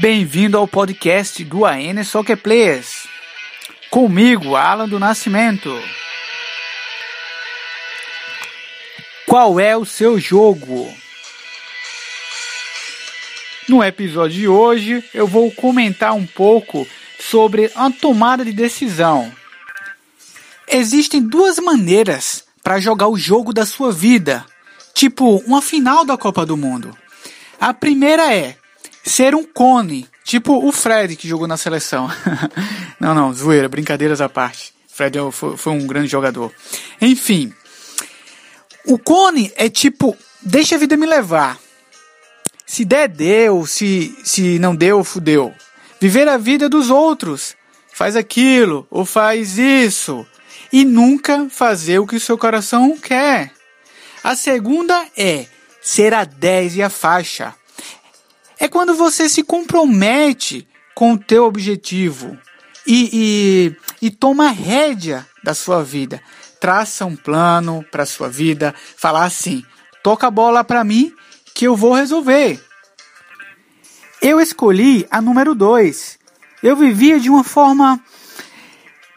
Bem-vindo ao podcast do AN Soccer Players. Comigo, Alan do Nascimento. Qual é o seu jogo? No episódio de hoje, eu vou comentar um pouco sobre a tomada de decisão. Existem duas maneiras para jogar o jogo da sua vida, tipo uma final da Copa do Mundo. A primeira é ser um cone, tipo o Fred que jogou na seleção. não, não, zoeira, brincadeiras à parte. Fred é foi, um grande jogador. Enfim, o cone é tipo, deixa a vida me levar. Se der, deu. Se, se não deu, fudeu. Viver a vida dos outros. Faz aquilo ou faz isso. E nunca fazer o que o seu coração quer. A segunda é ser a 10 e a faixa. É quando você se compromete com o teu objetivo e, e, e toma rédea da sua vida. Traça um plano para a sua vida. Falar assim, toca a bola para mim que eu vou resolver. Eu escolhi a número 2. Eu vivia de uma forma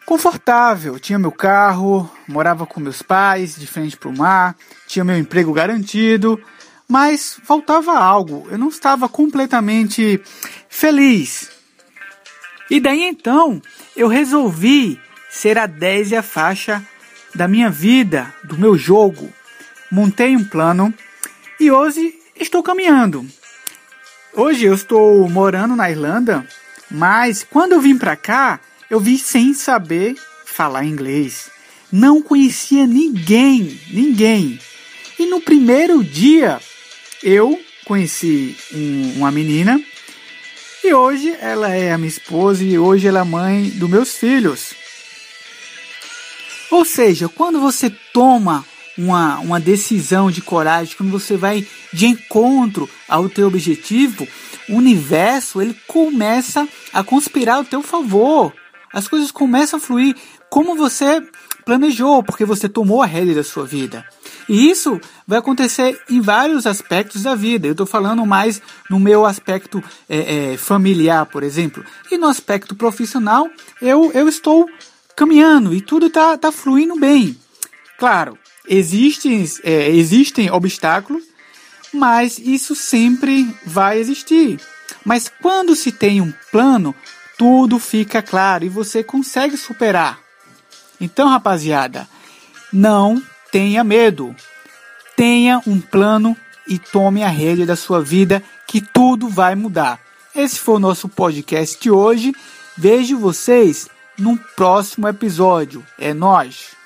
confortável. Tinha meu carro, morava com meus pais, de frente para o mar, tinha meu emprego garantido, mas faltava algo. Eu não estava completamente feliz. E daí então eu resolvi ser a 10 e a faixa da minha vida, do meu jogo. Montei um plano e hoje estou caminhando. Hoje eu estou morando na Irlanda, mas quando eu vim para cá, eu vim sem saber falar inglês. Não conhecia ninguém, ninguém. E no primeiro dia eu conheci um, uma menina e hoje ela é a minha esposa e hoje ela é mãe dos meus filhos. Ou seja, quando você toma uma, uma decisão de coragem, quando você vai de encontro ao teu objetivo, o universo ele começa a conspirar ao teu favor. As coisas começam a fluir como você planejou, porque você tomou a rédea da sua vida. E isso vai acontecer em vários aspectos da vida. Eu estou falando mais no meu aspecto é, é, familiar, por exemplo. E no aspecto profissional, eu, eu estou caminhando e tudo está tá fluindo bem. Claro, existem, é, existem obstáculos, mas isso sempre vai existir. Mas quando se tem um plano, tudo fica claro e você consegue superar. Então, rapaziada, não tenha medo. Tenha um plano e tome a rédea da sua vida que tudo vai mudar. Esse foi o nosso podcast de hoje. Vejo vocês num próximo episódio. É nós.